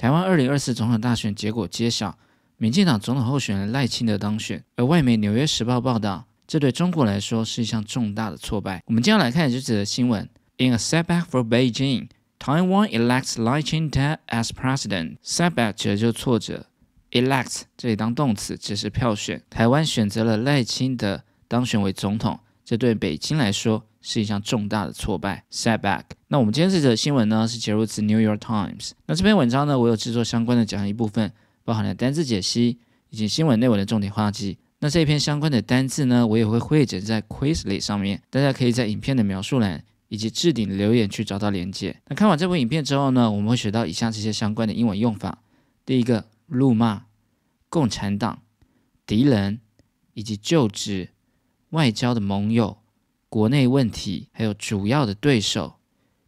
台湾二零二四总统大选结果揭晓，民进党总统候选人赖清德当选。而外媒《纽约时报》报道，这对中国来说是一项重大的挫败。我们接下来看这则新闻：In a setback for Beijing, Taiwan elects Lai Ching-te as president. Setback 指的就是挫折，elect 这里当动词，只是票选。台湾选择了赖清德当选为总统，这对北京来说。是一项重大的挫败，setback。那我们今天这则新闻呢，是节录自《New York Times》。那这篇文章呢，我有制作相关的讲义部分，包含了单字解析以及新闻内文的重点画记。那这一篇相关的单字呢，我也会汇整在 Quizlet 上面，大家可以在影片的描述栏以及置顶留言去找到连接。那看完这部影片之后呢，我们会学到以下这些相关的英文用法：第一个，辱骂共产党、敌人以及就职、外交的盟友。国内问题，还有主要的对手，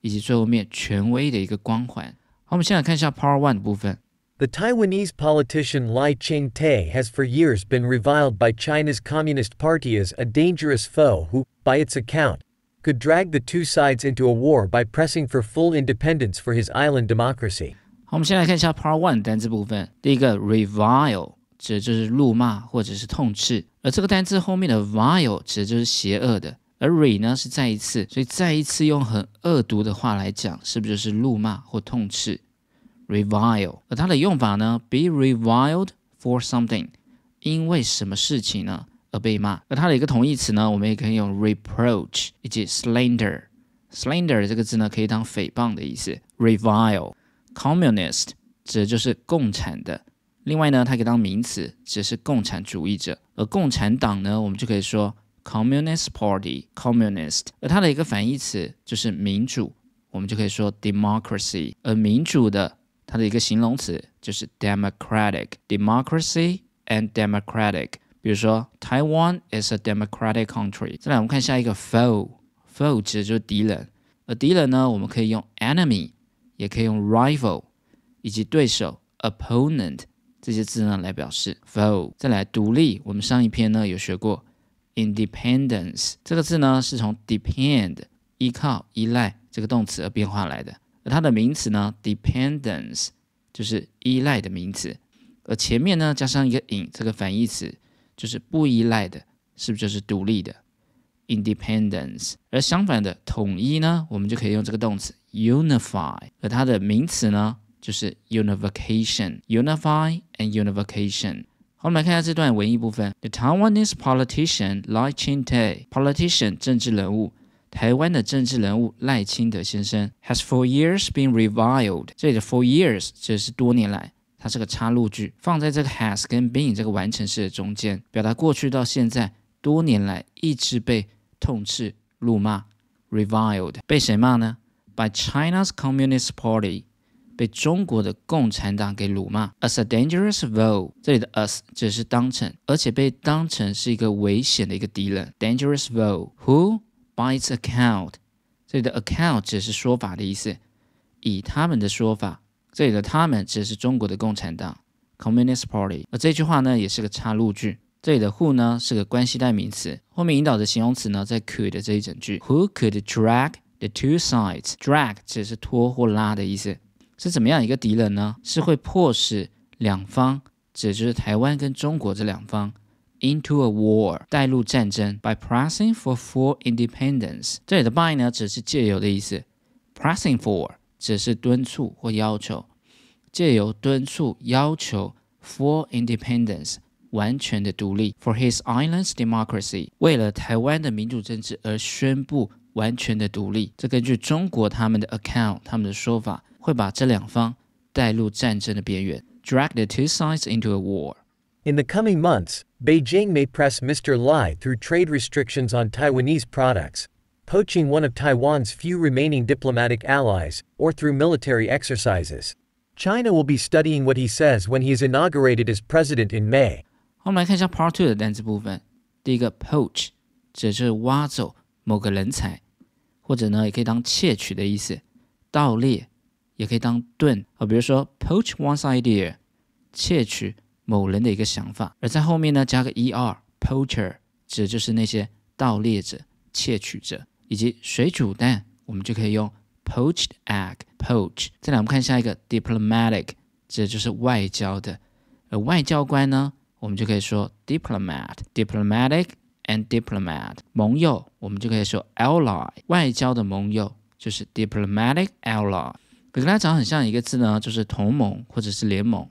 以及最后面权威的一个光环。好，我们先来看一下 Power One 的部分。The Taiwanese politician Lai Ching-te has for years been reviled by China's Communist Party as a dangerous foe who, by its account, could drag the two sides into a war by pressing for full independence for his island democracy. 好，我们先来看一下 Part One 单词部分。第一个 revile 指的就是辱骂或者是痛斥，而这个单词后面的 vile 指的就是邪恶的。 而 re 呢是再一次，所以再一次用很恶毒的话来讲，是不是就是怒骂或痛斥？revile。而它的用法呢，be reviled for something，因为什么事情呢而被骂？而它的一个同义词呢，我们也可以用 reproach 以及 slander。slander 这个字呢，可以当诽谤的意思。revile。communist 指的就是共产的。另外呢，它可以当名词，指的是共产主义者。而共产党呢，我们就可以说。Communist Party, Communist，而它的一个反义词就是民主，我们就可以说 democracy。而民主的它的一个形容词就是 democratic, democracy and democratic。比如说，Taiwan is a democratic country。再来，我们看下一个 foe，foe 指的就是敌人，而敌人呢，我们可以用 enemy，也可以用 rival，以及对手 opponent 这些字呢来表示 foe。再来，独立，我们上一篇呢有学过。Independence 这个字呢，是从 depend 依靠、依赖这个动词而变化来的。而它的名词呢，dependence 就是依赖的名词。而前面呢加上一个 in 这个反义词，就是不依赖的，是不是就是独立的？Independence。而相反的统一呢，我们就可以用这个动词 unify。而它的名词呢，就是 unification，unify and unification。我们来看一下这段文艺部分。The Taiwanese politician Lai Ching-te，politician 政治人物，台湾的政治人物赖清德先生，has for years been reviled。这里的 for years 这是多年来，它是个插入句，放在这个 has 跟 been 这个完成式的中间，表达过去到现在多年来一直被痛斥、辱骂。reviled 被谁骂呢？By China's Communist Party。被中国的共产党给辱骂，as a dangerous foe。这里的 as 只是当成，而且被当成是一个危险的一个敌人，dangerous foe。Who by its account？这里的 account 只是说法的意思，以他们的说法，这里的他们指的是中国的共产党，Communist Party。而这句话呢，也是个插入句，这里的 who 呢是个关系代名词，后面引导的形容词呢在 could 这一整句，Who could drag the two sides？drag 只是拖或拉的意思。是怎么样一个敌人呢？是会迫使两方，指就是台湾跟中国这两方，into a war，带入战争，by pressing for full independence。这里的 by 呢，只是借由的意思，pressing for 只是敦促或要求，借由敦促要求 full independence，完全的独立，for his island's democracy，为了台湾的民主政治而宣布完全的独立。这根据中国他们的 account，他们的说法。会把这两方带入战争的边缘，drag the two sides into a war. In the coming months, Beijing may press Mr. Lai through trade restrictions on Taiwanese products, poaching one of Taiwan's few remaining diplomatic allies, or through military exercises. China will be studying what he says when he is inaugurated as president in May. 好，我们来看一下 Part Two 的单词部分。第一个 poach 指的是挖走某个人才，或者呢也可以当窃取的意思，盗猎 也可以当盾啊，比如说 poach one's idea，窃取某人的一个想法，而在后面呢加个 er，poacher 指的就是那些盗猎者、窃取者，以及水煮蛋，我们就可以用 poached egg，poach。再来我们看下一个 diplomatic，指的就是外交的。而外交官呢，我们就可以说 diplomat，diplomatic and diplomat。盟友，我们就可以说 ally，外交的盟友就是 diplomatic ally。跟它长很像一个字呢，就是同盟或者是联盟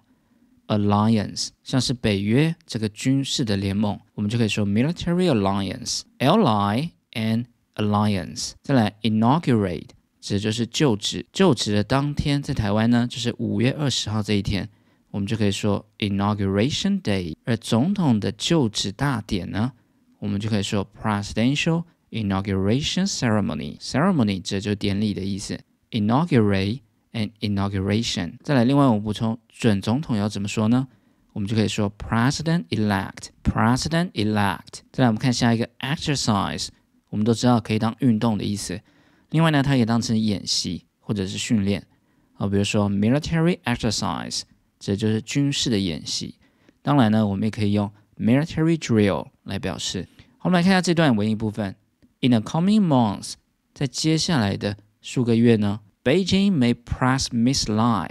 ，alliance。像是北约这个军事的联盟，我们就可以说 military alliance，ally and alliance。再来 inaugurate，指的就是就职，就职的当天，在台湾呢，就是五月二十号这一天。我们就可以说 inauguration day，而总统的就职大典呢，我们就可以说 presidential inauguration ceremony。ceremony 这就是典礼的意思，inaugurate and inauguration。再来，另外我们补充，准总统要怎么说呢？我们就可以说 president elect，president elect。再来，我们看下一个 exercise，我们都知道可以当运动的意思。另外呢，它也当成演习或者是训练啊，比如说 military exercise。这就是军事的演习。当然呢，我们也可以用 military drill 来表示。好，我们来看一下这段文艺部分。In the coming months，在接下来的数个月呢，Beijing may press Miss Lai。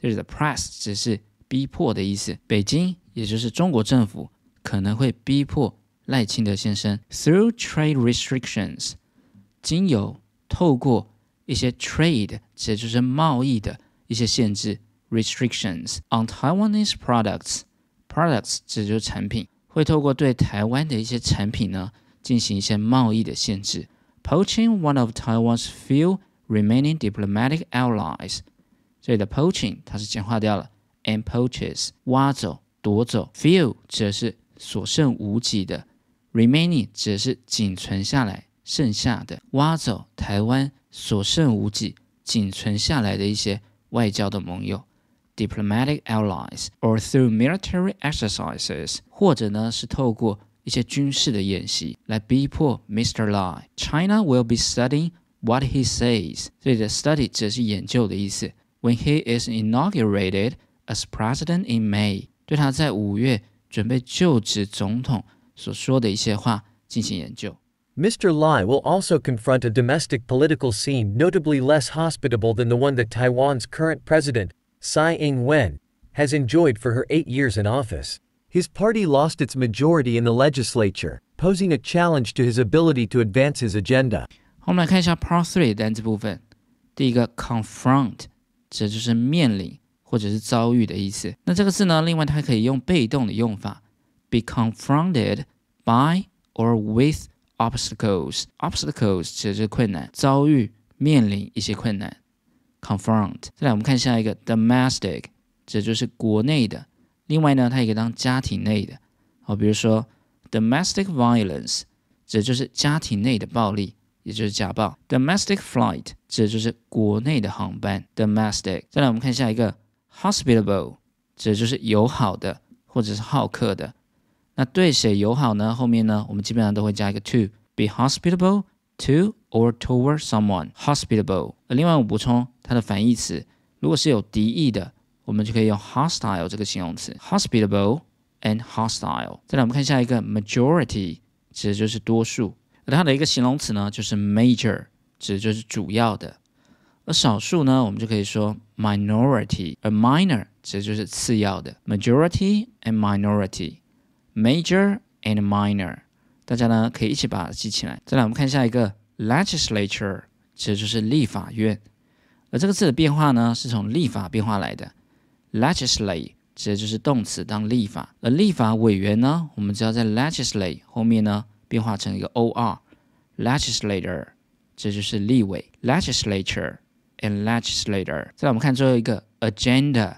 这里的 press 只是逼迫的意思。北京，也就是中国政府，可能会逼迫赖清德先生 through trade restrictions，经由透过一些 trade，指就是贸易的一些限制。restrictions on Taiwanese products. Products 指就是产品，会透过对台湾的一些产品呢进行一些贸易的限制。Poaching one of Taiwan's few remaining diplomatic allies。这里的 poaching 它是简化掉了，and poaches 挖走、夺走，few 指的是所剩无几的，remaining 指的是仅存下来、剩下的，挖走台湾所剩无几、仅存下来的一些外交的盟友。diplomatic allies or through military exercises，或者呢是透过一些军事的演习来逼迫 Mr. Lai。China will be studying what he says。这里的 study 指的是研究的意思。When he is inaugurated as president in May，对他在五月准备就职总统所说的一些话进行研究。Mr. Lai will also confront a domestic political scene notably less hospitable than the one that Taiwan's current president, Tsai Ing-wen, has enjoyed for her eight years in office. His party lost its majority in the legislature, posing a challenge to his ability to advance his agenda. 我们来看一下 Part Three 的单词部分。第一个 confront，这就是面临或者是遭遇的意思。那这个字呢，另外它可以用被动的用法，be confronted by or with obstacles。obstacles 指的是困难，遭遇、面临一些困难。confront。再来，我们看下一个 domestic，这就是国内的。另外呢，它也可以当家庭内的。好，比如说 domestic violence，这就是家庭内的暴力，也就是家暴。domestic flight，指的就是国内的航班。domestic。再来，我们看下一个 hospitable，指的就是友好的或者是好客的。那对谁友好呢？后面呢，我们基本上都会加一个 to，be hospitable to or toward someone hospitable。另外我补充它的反义词，如果是有敌意的，我们就可以用 hostile 这个形容词，hospitable and hostile。再来我们看下一个 majority，指的就是多数，那它的一个形容词呢就是 major，指的就是主要的。而少数呢，我们就可以说 minority，而 minor 指的就是次要的。majority and minority，major and minor，大家呢可以一起把它记起来。再来我们看下一个。Legislature 其实就是立法院，而这个字的变化呢，是从立法变化来的。Legislate 指的就是动词当立法，而立法委员呢，我们只要在 legislate 后面呢变化成一个 or，legislator 这就是立委。Legislature and legislator。再来我们看最后一个 agenda，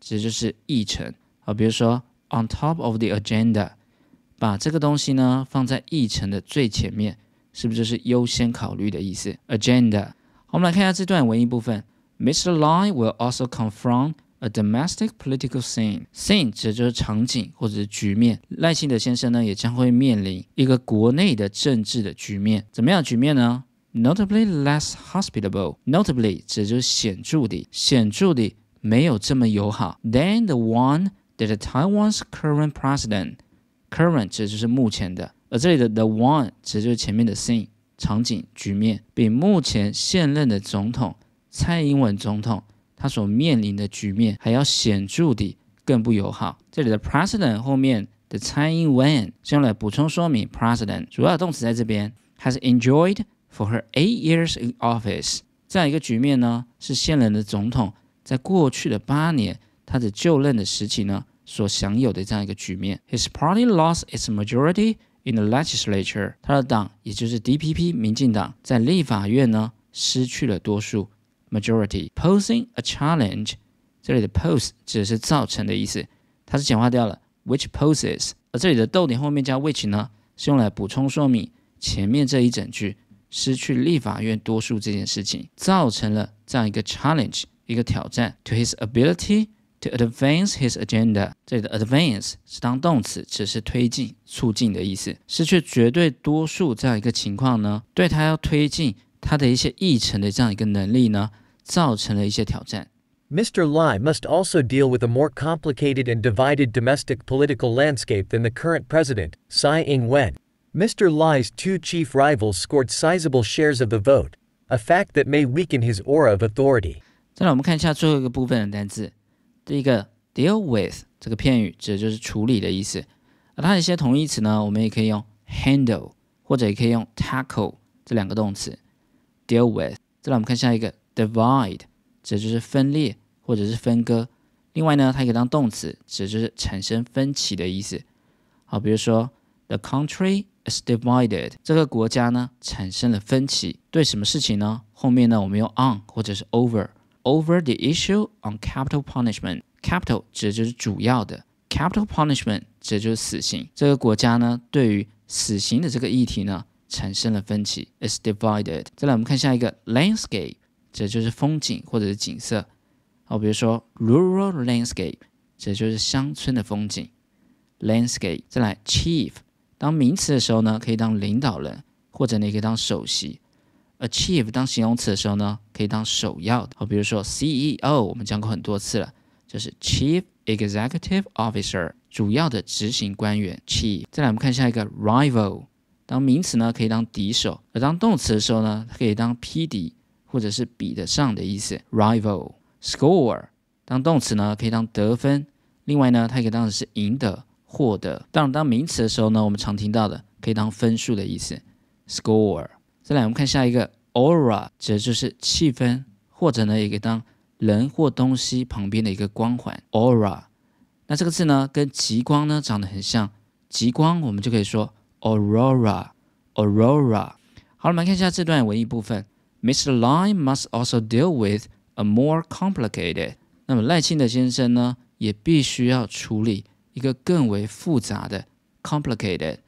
这就是议程。好，比如说 on top of the agenda，把这个东西呢放在议程的最前面。是不是就是优先考虑的意思？Agenda。我们来看一下这段文艺部分。Mr. Lai will also confront a domestic political scene. Scene 指的就是场景或者是局面。赖清德先生呢，也将会面临一个国内的政治的局面。怎么样局面呢？Notably less hospitable. Notably 指的就是显著的，显著的没有这么友好。Than the one that Taiwan's current president. Current 指的就是目前的。而这里的 the one 指的就是前面的 scene 场景局面，比目前现任的总统蔡英文总统他所面临的局面还要显著地更不友好。这里的 president 后面的蔡英文是用来补充说明 president 主要动词在这边 has enjoyed for her eight years in office。这样一个局面呢，是现任的总统在过去的八年他的就任的时期呢所享有的这样一个局面。His party lost its majority in the legislature。他的党也就是 DPP 民进党在立法院呢失去了多数 majority，posing a challenge。这里的 pose 指的是造成的意思，它是简化掉了 which poses。而这里的逗点后面加 which 呢，是用来补充说明前面这一整句失去立法院多数这件事情，造成了这样一个 challenge，一个挑战 to his ability to advance his agenda。这里的 advance 是当动词，只是推进、促进的意思。失去绝对多数这样一个情况呢，对他要推进他的一些议程的这样一个能力呢，造成了一些挑战。Mr. Lai must also deal with a more complicated and divided domestic political landscape than the current president, Tsai Ing-wen. Mr. Lai's two chief rivals scored sizable shares of the vote, a fact that may weaken his aura of authority. 再来，我们看一下最后一个部分的单词。第一个 deal with 这个片语指的就是处理的意思，而它的一些同义词呢，我们也可以用 handle 或者也可以用 tackle 这两个动词 deal with。再来，我们看下一个 divide，指就是分裂。或者是分割。另外呢，它可以当动词，指就是产生分歧的意思。好，比如说，the country is divided，这个国家呢产生了分歧，对什么事情呢？后面呢，我们用 on 或者是 over，over the issue on capital punishment。capital 指的就是主要的，capital punishment 指的就是死刑。这个国家呢，对于死刑的这个议题呢，产生了分歧，is divided。再来，我们看下一个 landscape，这就是风景或者是景色。好，比如说 rural landscape，这就是乡村的风景。landscape，再来 chief，当名词的时候呢，可以当领导人，或者你可以当首席。achieve 当形容词的时候呢，可以当首要的。好，比如说 CEO，我们讲过很多次了，就是 chief executive officer，主要的执行官员 chief。再来，我们看下一个 rival，当名词呢，可以当敌手；而当动词的时候呢，可以当匹敌或者是比得上的意思。rival。Score 当动词呢，可以当得分；另外呢，它也可以当的是赢得、获得。当然，当名词的时候呢，我们常听到的可以当分数的意思。Score。再来，我们看下一个 aura，指的就是气氛，或者呢，也可以当人或东西旁边的一个光环。Aura。那这个字呢，跟极光呢长得很像。极光我们就可以说 aurora。Aurora。好了，我们看一下这段文艺部分。Mr. Line must also deal with A more complicated，那么赖清德先生呢，也必须要处理一个更为复杂的 complicated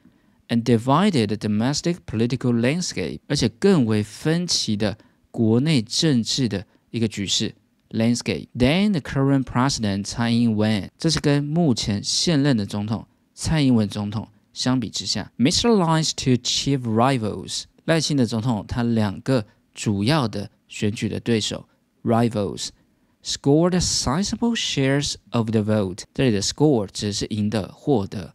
and divided domestic political landscape，而且更为分歧的国内政治的一个局势 landscape。Than the current president 蔡英文，这是跟目前现任的总统蔡英文总统相比之下，Mr. Line's two chief rivals，赖清德总统他两个 主要的选举的对手。rivals scored sizable shares of the vote。这里的 score 指是赢得、获得，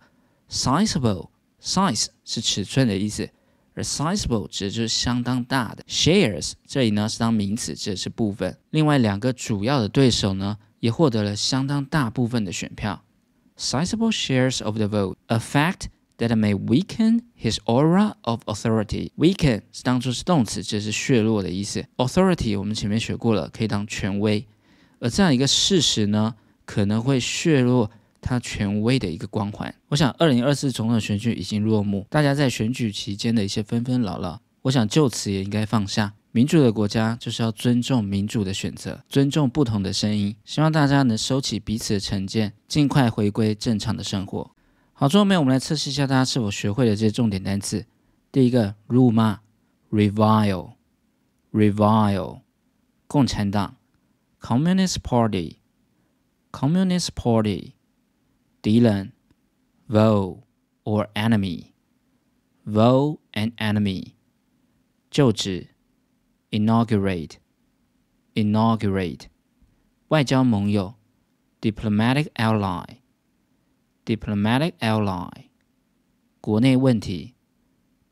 sizable size 是尺寸的意思，而 sizable 指就是相当大的。shares 这里呢是当名词，指的是部分。另外两个主要的对手呢也获得了相当大部分的选票。Sizable shares of the vote, a fact That may weaken his aura of authority. Weaken 是当做是动词，这是削弱的意思。Authority 我们前面学过了，可以当权威。而这样一个事实呢，可能会削弱他权威的一个光环。我想，二零二四总统选举已经落幕，大家在选举期间的一些纷纷扰扰，我想就此也应该放下。民主的国家就是要尊重民主的选择，尊重不同的声音。希望大家能收起彼此的成见，尽快回归正常的生活。好，最后面我们来测试一下大家是否学会了这些重点单词。第一个，辱骂，revile，revile，共产党，Communist Party，Communist Party，敌人，foe or enemy，foe and enemy，就职，inaugurate，inaugurate，外交盟友，diplomatic ally。diplomatic ally，国内问题；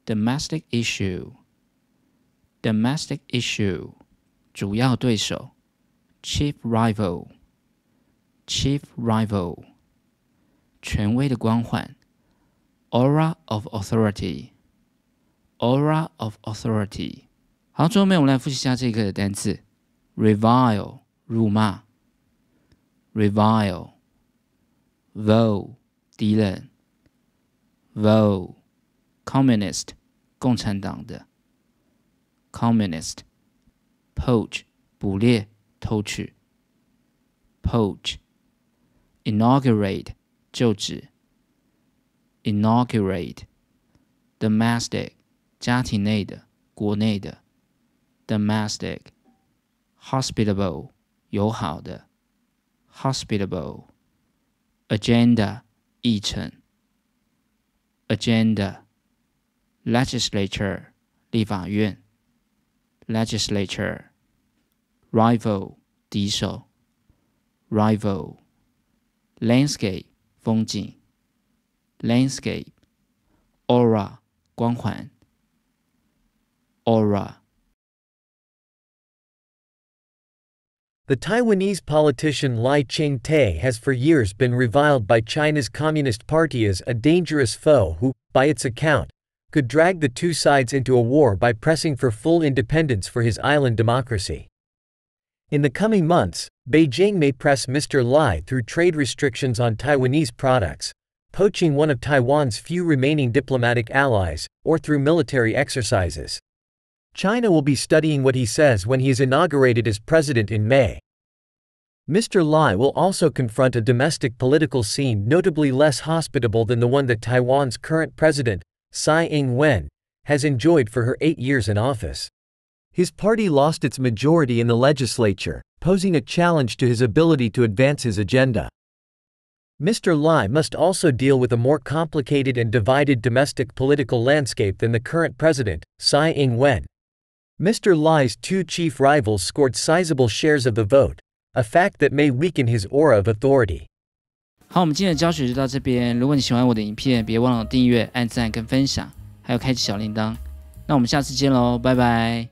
domestic issue，domestic issue，主要对手 chief rival，chief rival，权威的光环，aura of authority，aura of authority。好，最后面我们来复习一下这个单词：revile，辱骂；revile，voe， 敌人；voe，communist，共产党的；communist，poach。捕猎、偷取。poach，inaugurate 就职。inaugurate，domestic 家庭内的、国内的。domestic，hospitable 友好的。hospitable，agenda 议程。agenda，legislature 立法院。legislature。rival 敌手，rival landscape 风景，landscape aura 光环，aura。 The Taiwanese politician Lai Ching-te has for years been reviled by China's Communist Party as a dangerous foe who, by its account, could drag the two sides into a war by pressing for full independence for his island democracy. In the coming months, Beijing may press Mr. Lai through trade restrictions on Taiwanese products, poaching one of Taiwan's few remaining diplomatic allies, or through military exercises. China will be studying what he says when he is inaugurated as president in May. Mr. Lai will also confront a domestic political scene notably less hospitable than the one that Taiwan's current president, Tsai Ing-wen, has enjoyed for her eight years in office. His party lost its majority in the legislature, posing a challenge to his ability to advance his agenda. Mr. Lai must also deal with a more complicated and divided domestic political landscape than the current president, Tsai Ing-wen. Mr. Lai's two chief rivals scored sizable shares of the vote, a fact that may weaken his aura of authority. 好，我们今天的教学就到这边。如果你喜欢我的影片，别忘了订阅、按赞跟分享，还有开启小铃铛。那我们下次见喽，拜拜。